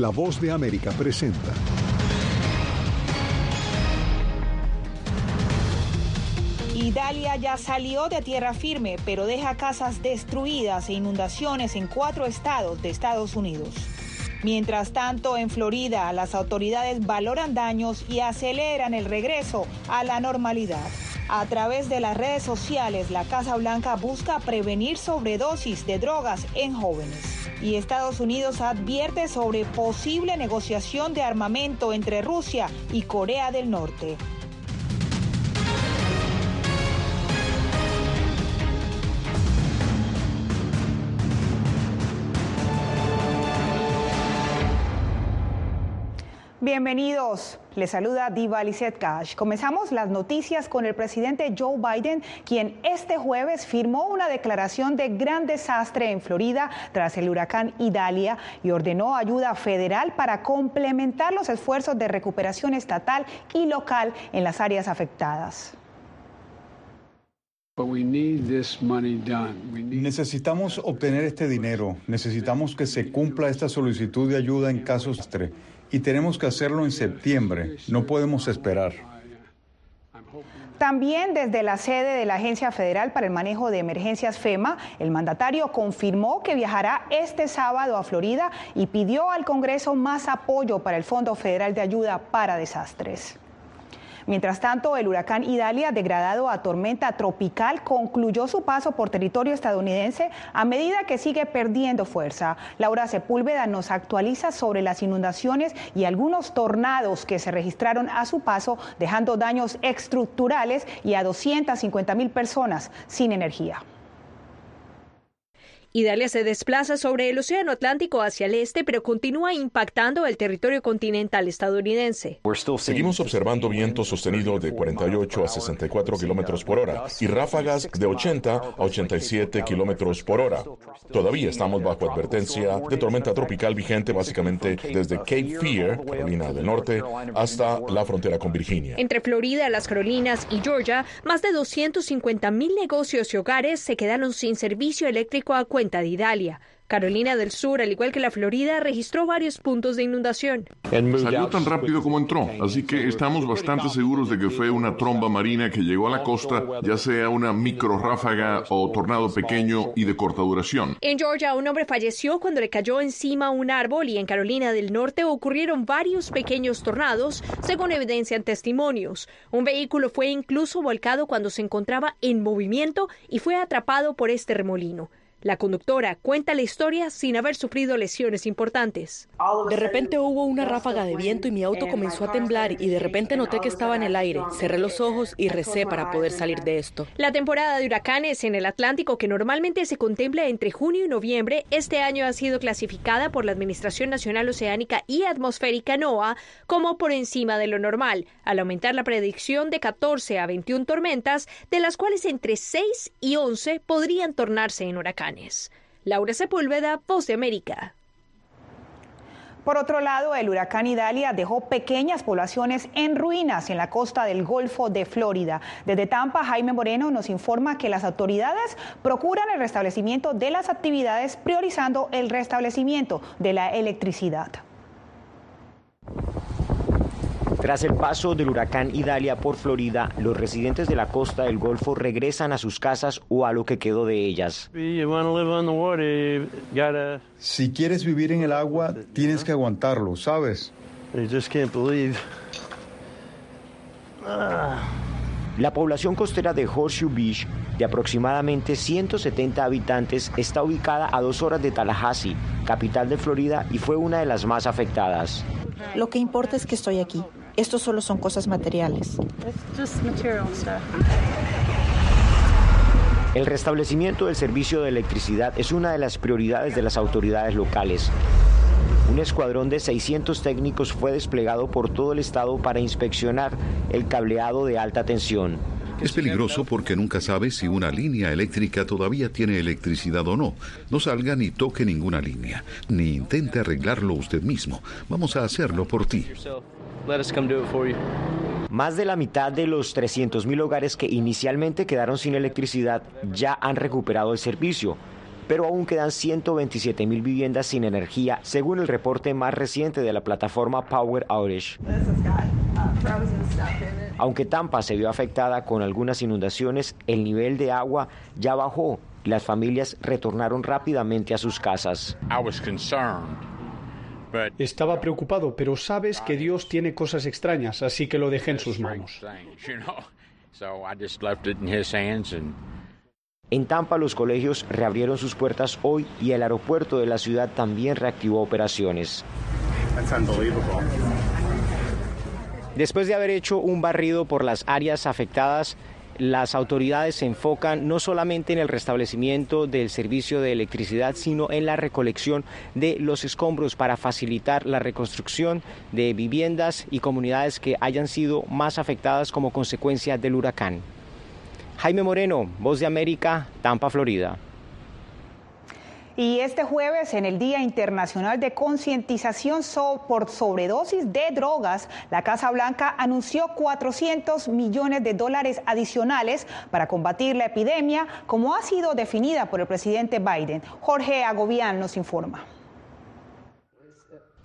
La voz de América presenta. Italia ya salió de tierra firme, pero deja casas destruidas e inundaciones en cuatro estados de Estados Unidos. Mientras tanto, en Florida, las autoridades valoran daños y aceleran el regreso a la normalidad. A través de las redes sociales, la Casa Blanca busca prevenir sobredosis de drogas en jóvenes. Y Estados Unidos advierte sobre posible negociación de armamento entre Rusia y Corea del Norte. Bienvenidos. Les saluda Diva Lizette Cash. Comenzamos las noticias con el presidente Joe Biden, quien este jueves firmó una declaración de gran desastre en Florida tras el huracán Idalia y ordenó ayuda federal para complementar los esfuerzos de recuperación estatal y local en las áreas afectadas. Necesitamos obtener este dinero. Necesitamos que se cumpla esta solicitud de ayuda en casos de y tenemos que hacerlo en septiembre. No podemos esperar. También desde la sede de la Agencia Federal para el Manejo de Emergencias FEMA, el mandatario confirmó que viajará este sábado a Florida y pidió al Congreso más apoyo para el Fondo Federal de Ayuda para Desastres. Mientras tanto, el huracán Idalia, degradado a tormenta tropical, concluyó su paso por territorio estadounidense a medida que sigue perdiendo fuerza. Laura Sepúlveda nos actualiza sobre las inundaciones y algunos tornados que se registraron a su paso, dejando daños estructurales y a 250 mil personas sin energía. Idalia se desplaza sobre el Océano Atlántico hacia el este, pero continúa impactando el territorio continental estadounidense. Seguimos observando viento sostenido de 48 a 64 kilómetros por hora y ráfagas de 80 a 87 kilómetros por hora. Todavía estamos bajo advertencia de tormenta tropical vigente básicamente desde Cape Fear, Carolina del Norte, hasta la frontera con Virginia. Entre Florida, las Carolinas y Georgia, más de 250 mil negocios y hogares se quedaron sin servicio eléctrico a cuenta de Idalia. Carolina del Sur, al igual que la Florida, registró varios puntos de inundación. Salió tan rápido como entró, así que estamos bastante seguros de que fue una tromba marina que llegó a la costa, ya sea una micro ráfaga o tornado pequeño y de corta duración. En Georgia, un hombre falleció cuando le cayó encima un árbol y en Carolina del Norte ocurrieron varios pequeños tornados, según evidencian testimonios. Un vehículo fue incluso volcado cuando se encontraba en movimiento y fue atrapado por este remolino. La conductora cuenta la historia sin haber sufrido lesiones importantes. De repente hubo una ráfaga de viento y mi auto comenzó a temblar y de repente noté que estaba en el aire. Cerré los ojos y recé para poder salir de esto. La temporada de huracanes en el Atlántico, que normalmente se contempla entre junio y noviembre, este año ha sido clasificada por la Administración Nacional Oceánica y Atmosférica NOAA como por encima de lo normal, al aumentar la predicción de 14 a 21 tormentas, de las cuales entre 6 y 11 podrían tornarse en huracanes. Laura Sepúlveda, Voz de América. Por otro lado, el huracán Idalia dejó pequeñas poblaciones en ruinas en la costa del Golfo de Florida. Desde Tampa, Jaime Moreno nos informa que las autoridades procuran el restablecimiento de las actividades priorizando el restablecimiento de la electricidad. Tras el paso del huracán Idalia por Florida, los residentes de la costa del Golfo regresan a sus casas o a lo que quedó de ellas. Si quieres vivir en el agua, tienes que aguantarlo, ¿sabes? La población costera de Horseshoe Beach, de aproximadamente 170 habitantes, está ubicada a dos horas de Tallahassee, capital de Florida, y fue una de las más afectadas. Lo que importa es que estoy aquí. Esto solo son cosas materiales. El restablecimiento del servicio de electricidad es una de las prioridades de las autoridades locales. Un escuadrón de 600 técnicos fue desplegado por todo el estado para inspeccionar el cableado de alta tensión. Es peligroso porque nunca sabe si una línea eléctrica todavía tiene electricidad o no. No salga ni toque ninguna línea, ni intente arreglarlo usted mismo. Vamos a hacerlo por ti. Más de la mitad de los 300.000 hogares que inicialmente quedaron sin electricidad ya han recuperado el servicio, pero aún quedan 127 mil viviendas sin energía, según el reporte más reciente de la plataforma Power Outage. Aunque Tampa se vio afectada con algunas inundaciones, el nivel de agua ya bajó y las familias retornaron rápidamente a sus casas. Estaba preocupado, pero sabes que Dios tiene cosas extrañas, así que lo dejé en sus manos. En Tampa los colegios reabrieron sus puertas hoy y el aeropuerto de la ciudad también reactivó operaciones. Después de haber hecho un barrido por las áreas afectadas, las autoridades se enfocan no solamente en el restablecimiento del servicio de electricidad, sino en la recolección de los escombros para facilitar la reconstrucción de viviendas y comunidades que hayan sido más afectadas como consecuencia del huracán. Jaime Moreno, Voz de América, Tampa, Florida. Y este jueves, en el Día Internacional de Concientización por Sobredosis de Drogas, la Casa Blanca anunció 400 millones de dólares adicionales para combatir la epidemia, como ha sido definida por el presidente Biden. Jorge Agobián nos informa.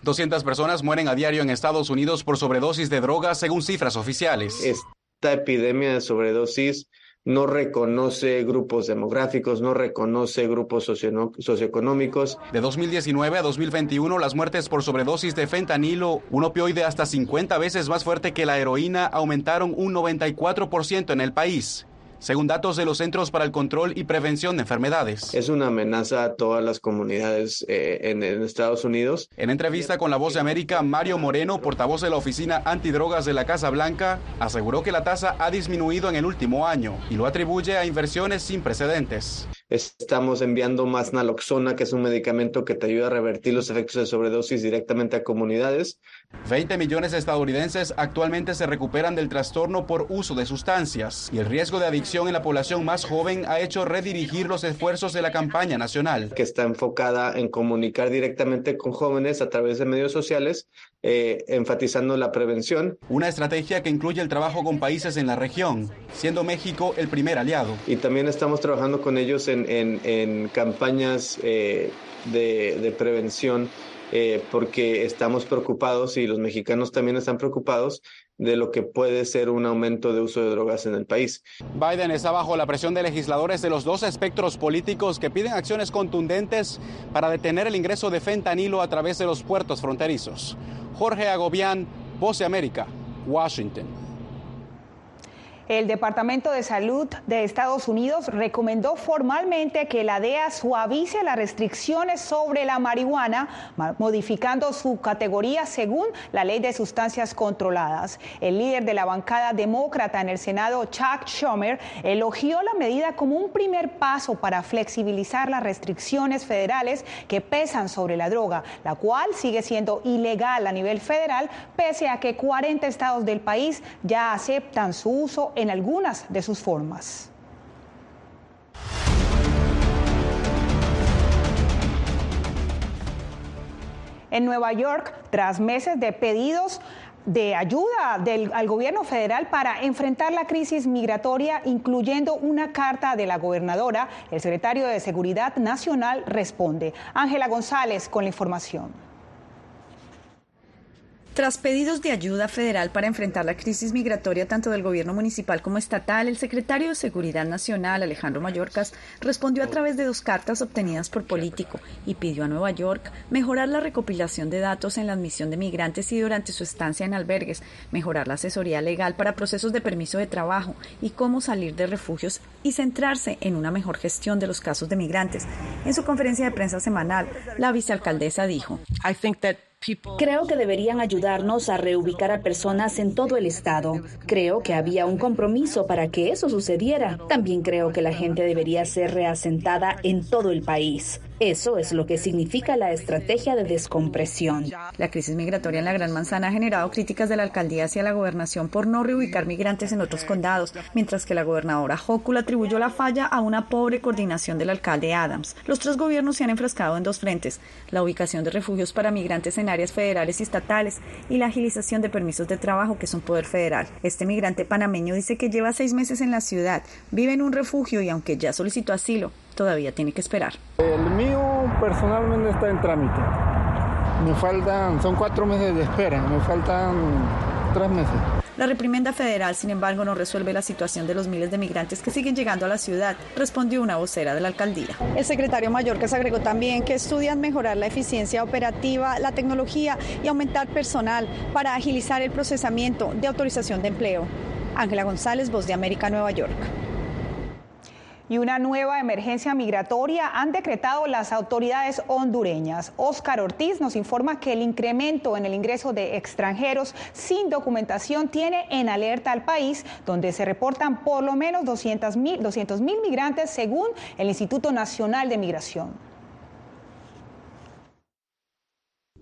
200 personas mueren a diario en Estados Unidos por sobredosis de drogas, según cifras oficiales. Esta epidemia de sobredosis no reconoce grupos demográficos, no reconoce grupos socioeconómicos. De 2019 a 2021, las muertes por sobredosis de fentanilo, un opioide hasta 50 veces más fuerte que la heroína, aumentaron un 94% en el país según datos de los Centros para el Control y Prevención de Enfermedades. Es una amenaza a todas las comunidades eh, en, Estados Unidos. En entrevista con La Voz de América, Mario Moreno, portavoz de la Oficina Antidrogas de la Casa Blanca, aseguró que la tasa ha disminuido en el último año y lo atribuye a inversiones sin precedentes. Estamos enviando más naloxona, que es un medicamento que te ayuda a revertir los efectos de sobredosis directamente a comunidades. 20 millones de estadounidenses actualmente se recuperan del trastorno por uso de sustancias y el riesgo de adicción en la población más joven ha hecho redirigir los esfuerzos de la campaña nacional. Que está enfocada en comunicar directamente con jóvenes a través de medios sociales, eh, enfatizando la prevención. Una estrategia que incluye el trabajo con países en la región, siendo México el primer aliado. Y también estamos trabajando con ellos en, campañas eh, de prevención eh, porque estamos preocupados y los mexicanos también están preocupados de lo que puede ser un aumento de uso de drogas en el país. Biden está bajo la presión de legisladores de los dos espectros políticos que piden acciones contundentes para detener el ingreso de fentanilo a través de los puertos fronterizos. Jorge Agobián, Voz de América, Washington. El Departamento de Salud de Estados Unidos recomendó formalmente que la DEA suavice las restricciones sobre la marihuana, modificando su categoría según la ley de sustancias controladas. El líder de la bancada demócrata en el Senado, Chuck Schumer, elogió la medida como un primer paso para flexibilizar las restricciones federales que pesan sobre la droga, la cual sigue siendo ilegal a nivel federal, pese a que 40 estados del país ya aceptan su uso en algunas de sus formas. En Nueva York, tras meses de pedidos de ayuda del, al gobierno federal para enfrentar la crisis migratoria, incluyendo una carta de la gobernadora, el secretario de Seguridad Nacional responde. Ángela González con la información. Tras pedidos de ayuda federal para enfrentar la crisis migratoria tanto del gobierno municipal como estatal, el secretario de Seguridad Nacional, Alejandro Mayorkas, respondió a través de dos cartas obtenidas por Político y pidió a Nueva York mejorar la recopilación de datos en la admisión de migrantes y durante su estancia en albergues, mejorar la asesoría legal para procesos de permiso de trabajo y cómo salir de refugios y centrarse en una mejor gestión de los casos de migrantes. En su conferencia de prensa semanal, la vicealcaldesa dijo, Creo que deberían ayudarnos a reubicar a personas en todo el estado. Creo que había un compromiso para que eso sucediera. También creo que la gente debería ser reasentada en todo el país. Eso es lo que significa la estrategia de descompresión. La crisis migratoria en la Gran Manzana ha generado críticas de la alcaldía hacia la gobernación por no reubicar migrantes en otros condados, mientras que la gobernadora Hochul atribuyó la falla a una pobre coordinación del alcalde Adams. Los tres gobiernos se han enfrascado en dos frentes, la ubicación de refugios para migrantes en áreas federales y estatales y la agilización de permisos de trabajo, que es un poder federal. Este migrante panameño dice que lleva seis meses en la ciudad, vive en un refugio y aunque ya solicitó asilo, todavía tiene que esperar. El mío personalmente está en trámite. Me faltan, son cuatro meses de espera, me faltan tres meses. La reprimenda federal, sin embargo, no resuelve la situación de los miles de migrantes que siguen llegando a la ciudad, respondió una vocera de la alcaldía. El secretario mayor que se agregó también que estudian mejorar la eficiencia operativa, la tecnología y aumentar personal para agilizar el procesamiento de autorización de empleo. Ángela González, Voz de América, Nueva York y una nueva emergencia migratoria han decretado las autoridades hondureñas. Óscar Ortiz nos informa que el incremento en el ingreso de extranjeros sin documentación tiene en alerta al país, donde se reportan por lo menos 200 mil migrantes según el Instituto Nacional de Migración.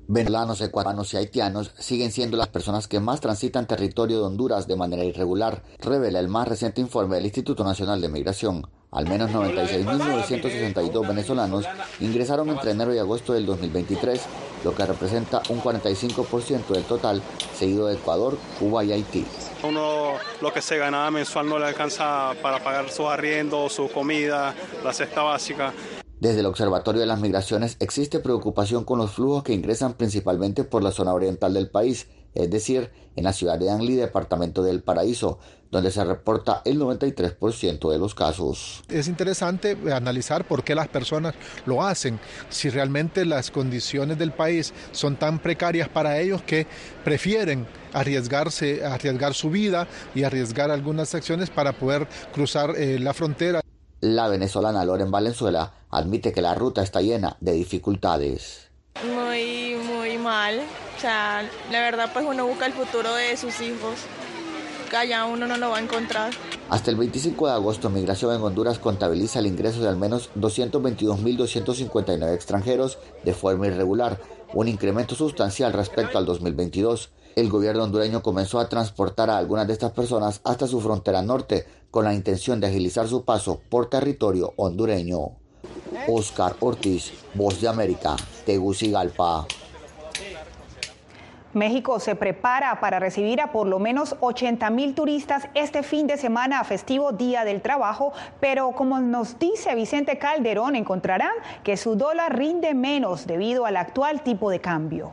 Venezolanos, ecuatorianos y haitianos siguen siendo las personas que más transitan territorio de Honduras de manera irregular, revela el más reciente informe del Instituto Nacional de Migración. Al menos 96.962 venezolanos ingresaron entre enero y agosto del 2023, lo que representa un 45% del total, seguido de Ecuador, Cuba y Haití. Uno lo que se ganaba mensual no le alcanza para pagar sus arriendos, su comida, la cesta básica. Desde el Observatorio de las Migraciones existe preocupación con los flujos que ingresan principalmente por la zona oriental del país, es decir, en la ciudad de Anli, departamento del Paraíso, donde se reporta el 93% de los casos. Es interesante analizar por qué las personas lo hacen, si realmente las condiciones del país son tan precarias para ellos que prefieren arriesgarse, arriesgar su vida y arriesgar algunas acciones para poder cruzar eh, la frontera. La venezolana Loren Valenzuela admite que la ruta está llena de dificultades. Muy, muy mal. O sea, la verdad pues uno busca el futuro de sus hijos. Allá uno no lo va a encontrar. Hasta el 25 de agosto, Migración en Honduras contabiliza el ingreso de al menos 222.259 extranjeros de forma irregular, un incremento sustancial respecto al 2022. El gobierno hondureño comenzó a transportar a algunas de estas personas hasta su frontera norte con la intención de agilizar su paso por territorio hondureño. Oscar Ortiz, Voz de América, Tegucigalpa. México se prepara para recibir a por lo menos 80 mil turistas este fin de semana a festivo Día del Trabajo, pero como nos dice Vicente Calderón, encontrarán que su dólar rinde menos debido al actual tipo de cambio.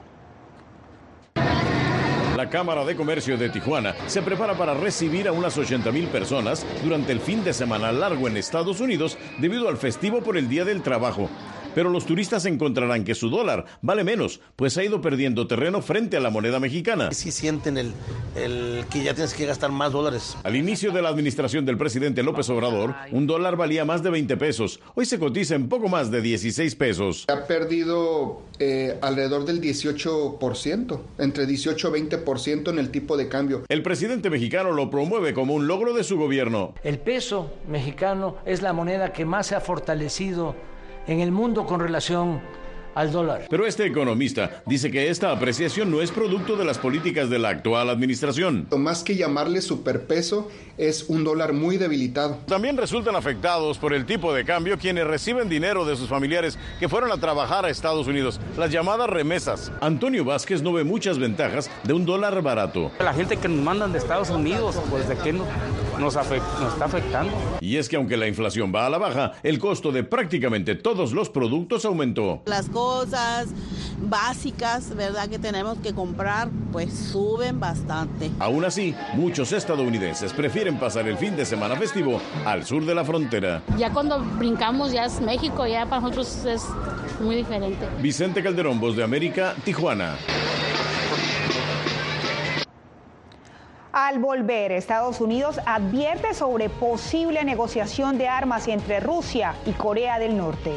La Cámara de Comercio de Tijuana se prepara para recibir a unas 80 mil personas durante el fin de semana largo en Estados Unidos debido al festivo por el Día del Trabajo pero los turistas encontrarán que su dólar vale menos, pues ha ido perdiendo terreno frente a la moneda mexicana. Sí sienten el, el, que ya tienes que gastar más dólares. Al inicio de la administración del presidente López Obrador, un dólar valía más de 20 pesos. Hoy se cotiza en poco más de 16 pesos. Ha perdido eh, alrededor del 18%, entre 18 y 20% en el tipo de cambio. El presidente mexicano lo promueve como un logro de su gobierno. El peso mexicano es la moneda que más se ha fortalecido en el mundo con relación al dólar. Pero este economista dice que esta apreciación no es producto de las políticas de la actual administración. Más que llamarle superpeso, es un dólar muy debilitado. También resultan afectados por el tipo de cambio quienes reciben dinero de sus familiares que fueron a trabajar a Estados Unidos, las llamadas remesas. Antonio Vázquez no ve muchas ventajas de un dólar barato. La gente que nos mandan de Estados Unidos, pues de qué nos, nos, nos está afectando. Y es que aunque la inflación va a la baja, el costo de prácticamente todos los productos aumentó. Las cosas básicas, ¿verdad? Que tenemos que comprar, pues suben bastante. Aún así, muchos estadounidenses prefieren pasar el fin de semana festivo al sur de la frontera. Ya cuando brincamos ya es México, ya para nosotros es muy diferente. Vicente Calderón, Voz de América, Tijuana. Al volver, Estados Unidos advierte sobre posible negociación de armas entre Rusia y Corea del Norte.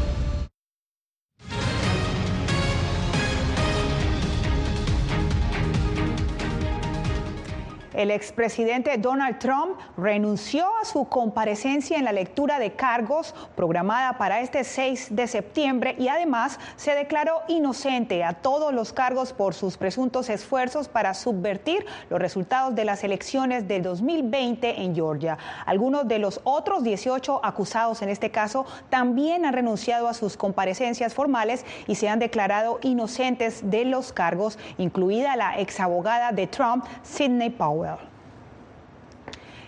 El expresidente Donald Trump renunció a su comparecencia en la lectura de cargos programada para este 6 de septiembre y además se declaró inocente a todos los cargos por sus presuntos esfuerzos para subvertir los resultados de las elecciones del 2020 en Georgia. Algunos de los otros 18 acusados en este caso también han renunciado a sus comparecencias formales y se han declarado inocentes de los cargos, incluida la exabogada de Trump, Sidney Powell.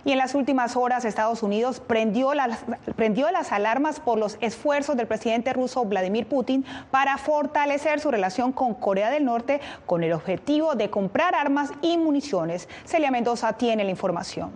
Y en las últimas horas Estados Unidos prendió las, prendió las alarmas por los esfuerzos del presidente ruso Vladimir Putin para fortalecer su relación con Corea del Norte con el objetivo de comprar armas y municiones. Celia Mendoza tiene la información.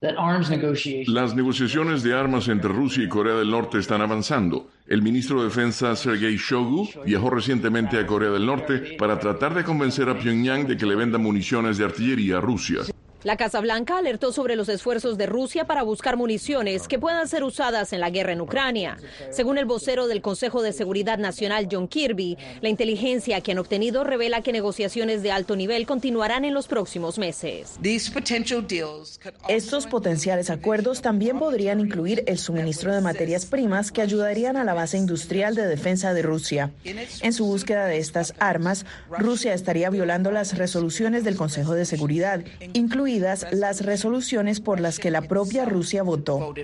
Las negociaciones de armas entre Rusia y Corea del Norte están avanzando. El ministro de Defensa Sergei Shogu viajó recientemente a Corea del Norte para tratar de convencer a Pyongyang de que le venda municiones de artillería a Rusia. La Casa Blanca alertó sobre los esfuerzos de Rusia para buscar municiones que puedan ser usadas en la guerra en Ucrania. Según el vocero del Consejo de Seguridad Nacional, John Kirby, la inteligencia que han obtenido revela que negociaciones de alto nivel continuarán en los próximos meses. Estos potenciales acuerdos también podrían incluir el suministro de materias primas que ayudarían a la base industrial de defensa de Rusia. En su búsqueda de estas armas, Rusia estaría violando las resoluciones del Consejo de Seguridad, incluidas las resoluciones por las que la propia Rusia votó.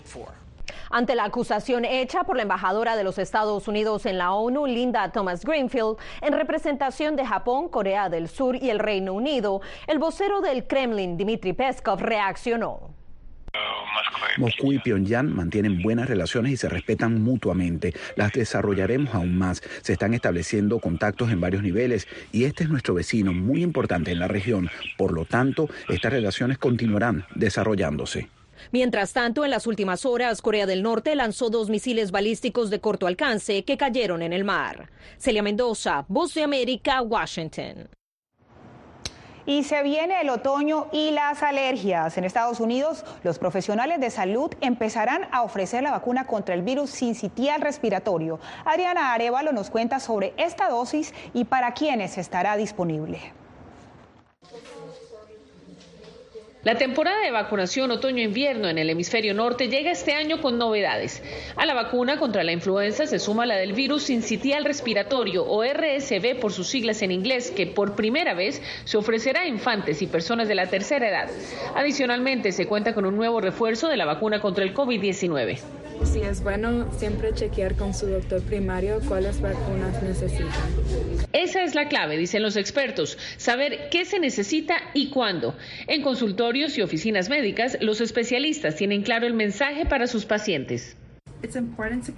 Ante la acusación hecha por la embajadora de los Estados Unidos en la ONU, Linda Thomas Greenfield, en representación de Japón, Corea del Sur y el Reino Unido, el vocero del Kremlin, Dmitry Peskov, reaccionó. Moscú y Pyongyang mantienen buenas relaciones y se respetan mutuamente. Las desarrollaremos aún más. Se están estableciendo contactos en varios niveles y este es nuestro vecino muy importante en la región. Por lo tanto, estas relaciones continuarán desarrollándose. Mientras tanto, en las últimas horas, Corea del Norte lanzó dos misiles balísticos de corto alcance que cayeron en el mar. Celia Mendoza, Voz de América, Washington. Y se viene el otoño y las alergias. En Estados Unidos, los profesionales de salud empezarán a ofrecer la vacuna contra el virus sincitial respiratorio. Adriana Arevalo nos cuenta sobre esta dosis y para quiénes estará disponible. La temporada de vacunación otoño-invierno en el hemisferio norte llega este año con novedades. A la vacuna contra la influenza se suma la del virus sincitial respiratorio o RSV por sus siglas en inglés, que por primera vez se ofrecerá a infantes y personas de la tercera edad. Adicionalmente, se cuenta con un nuevo refuerzo de la vacuna contra el COVID-19. Sí, es bueno siempre chequear con su doctor primario cuáles vacunas necesitan. Esa es la clave, dicen los expertos, saber qué se necesita y cuándo. En consultorios y oficinas médicas, los especialistas tienen claro el mensaje para sus pacientes.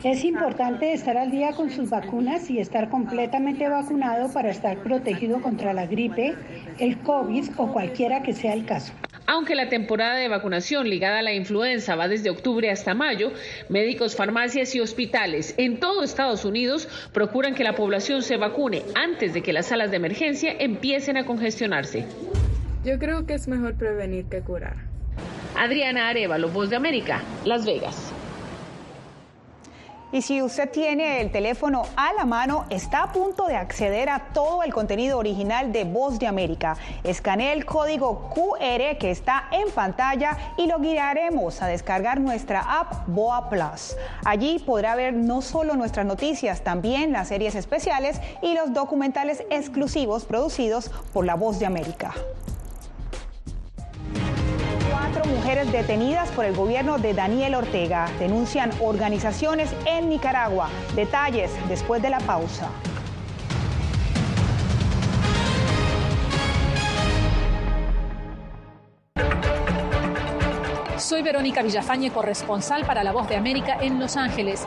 Es importante estar al día con sus vacunas y estar completamente vacunado para estar protegido contra la gripe, el COVID o cualquiera que sea el caso. Aunque la temporada de vacunación ligada a la influenza va desde octubre hasta mayo, médicos, farmacias y hospitales en todo Estados Unidos procuran que la población se vacune antes de que las salas de emergencia empiecen a congestionarse. Yo creo que es mejor prevenir que curar. Adriana Arevalo, Voz de América, Las Vegas. Y si usted tiene el teléfono a la mano, está a punto de acceder a todo el contenido original de Voz de América. Escanee el código QR que está en pantalla y lo guiaremos a descargar nuestra app Boa Plus. Allí podrá ver no solo nuestras noticias, también las series especiales y los documentales exclusivos producidos por la Voz de América mujeres detenidas por el gobierno de Daniel Ortega. Denuncian organizaciones en Nicaragua. Detalles después de la pausa. Soy Verónica Villafañe, corresponsal para La Voz de América en Los Ángeles.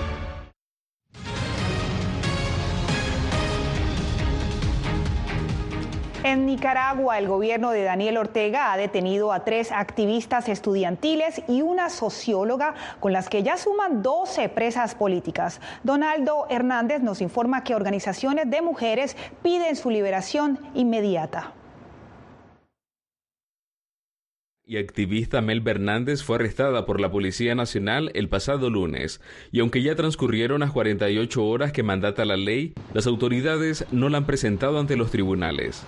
Nicaragua, el gobierno de Daniel Ortega ha detenido a tres activistas estudiantiles y una socióloga con las que ya suman 12 presas políticas. Donaldo Hernández nos informa que organizaciones de mujeres piden su liberación inmediata. y activista Mel Hernández fue arrestada por la Policía Nacional el pasado lunes, y aunque ya transcurrieron las 48 horas que mandata la ley, las autoridades no la han presentado ante los tribunales.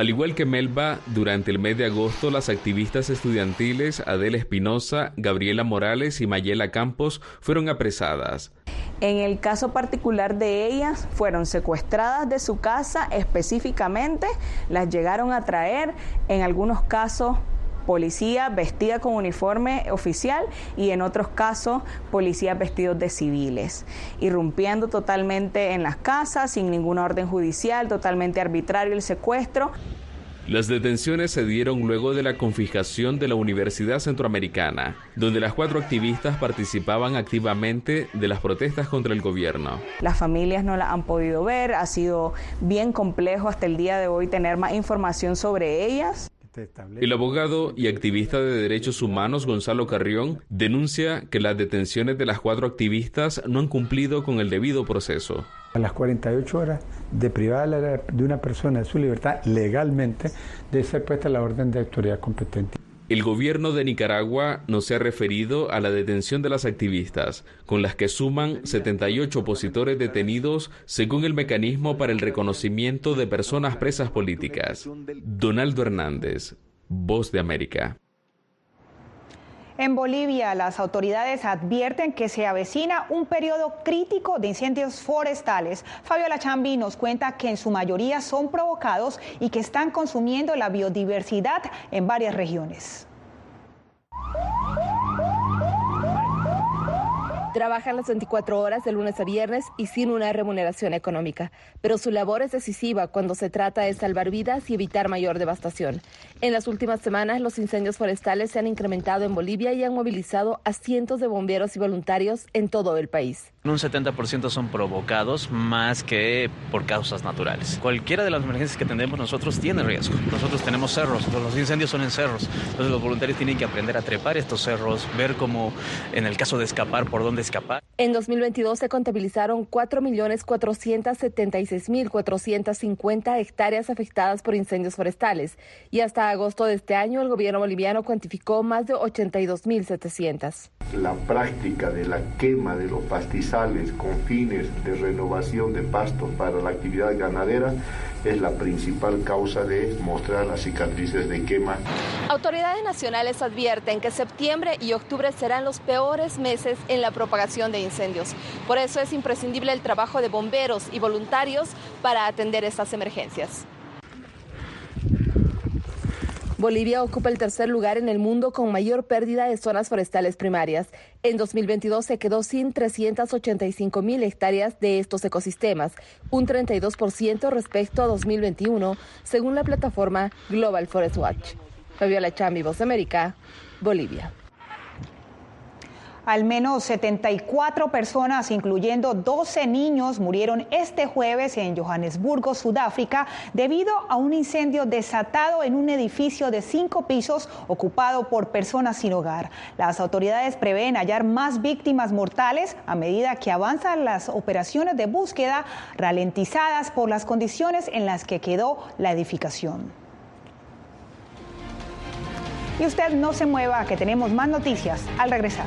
Al igual que Melba, durante el mes de agosto las activistas estudiantiles Adela Espinosa, Gabriela Morales y Mayela Campos fueron apresadas. En el caso particular de ellas, fueron secuestradas de su casa específicamente, las llegaron a traer, en algunos casos policía vestida con uniforme oficial y en otros casos policías vestidos de civiles, irrumpiendo totalmente en las casas sin ninguna orden judicial, totalmente arbitrario el secuestro. Las detenciones se dieron luego de la confiscación de la Universidad Centroamericana, donde las cuatro activistas participaban activamente de las protestas contra el gobierno. Las familias no la han podido ver, ha sido bien complejo hasta el día de hoy tener más información sobre ellas. El abogado y activista de derechos humanos Gonzalo Carrión denuncia que las detenciones de las cuatro activistas no han cumplido con el debido proceso. A las 48 horas de privar de una persona de su libertad legalmente debe ser puesta la orden de autoridad competente. El gobierno de Nicaragua no se ha referido a la detención de las activistas, con las que suman 78 opositores detenidos según el mecanismo para el reconocimiento de personas presas políticas. Donaldo Hernández, Voz de América. En Bolivia, las autoridades advierten que se avecina un periodo crítico de incendios forestales. Fabiola Chambi nos cuenta que en su mayoría son provocados y que están consumiendo la biodiversidad en varias regiones. Trabajan las 24 horas de lunes a viernes y sin una remuneración económica, pero su labor es decisiva cuando se trata de salvar vidas y evitar mayor devastación. En las últimas semanas, los incendios forestales se han incrementado en Bolivia y han movilizado a cientos de bomberos y voluntarios en todo el país. Un 70% son provocados más que por causas naturales. Cualquiera de las emergencias que tenemos nosotros tiene riesgo. Nosotros tenemos cerros, los incendios son en cerros. Entonces los voluntarios tienen que aprender a trepar estos cerros, ver cómo en el caso de escapar, por dónde escapar. En 2022 se contabilizaron 4.476.450 hectáreas afectadas por incendios forestales y hasta agosto de este año el gobierno boliviano cuantificó más de 82.700. La práctica de la quema de los pastizales con fines de renovación de pastos para la actividad ganadera es la principal causa de mostrar las cicatrices de quema. Autoridades nacionales advierten que septiembre y octubre serán los peores meses en la propagación de incendios. Por eso es imprescindible el trabajo de bomberos y voluntarios para atender estas emergencias. Bolivia ocupa el tercer lugar en el mundo con mayor pérdida de zonas forestales primarias. En 2022 se quedó sin 385 mil hectáreas de estos ecosistemas, un 32% respecto a 2021, según la plataforma Global Forest Watch. Fabiola Chambi, Voz América, Bolivia. Al menos 74 personas, incluyendo 12 niños, murieron este jueves en Johannesburgo, Sudáfrica, debido a un incendio desatado en un edificio de cinco pisos ocupado por personas sin hogar. Las autoridades prevén hallar más víctimas mortales a medida que avanzan las operaciones de búsqueda ralentizadas por las condiciones en las que quedó la edificación. Y usted no se mueva, que tenemos más noticias al regresar.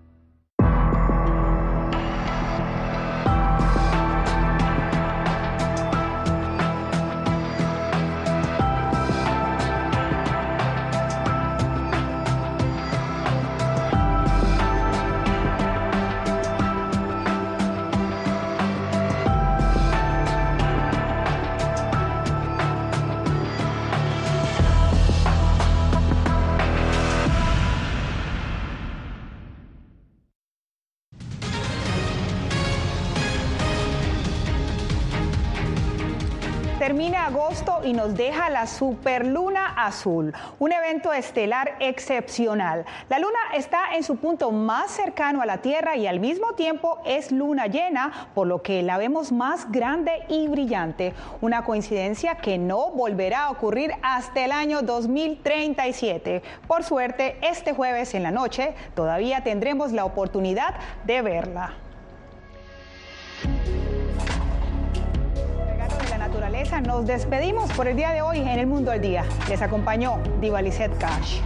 Termina agosto y nos deja la superluna azul, un evento estelar excepcional. La luna está en su punto más cercano a la Tierra y al mismo tiempo es luna llena, por lo que la vemos más grande y brillante. Una coincidencia que no volverá a ocurrir hasta el año 2037. Por suerte, este jueves en la noche todavía tendremos la oportunidad de verla. Naturaleza, nos despedimos por el día de hoy en el Mundo al Día. Les acompañó Diva Cash.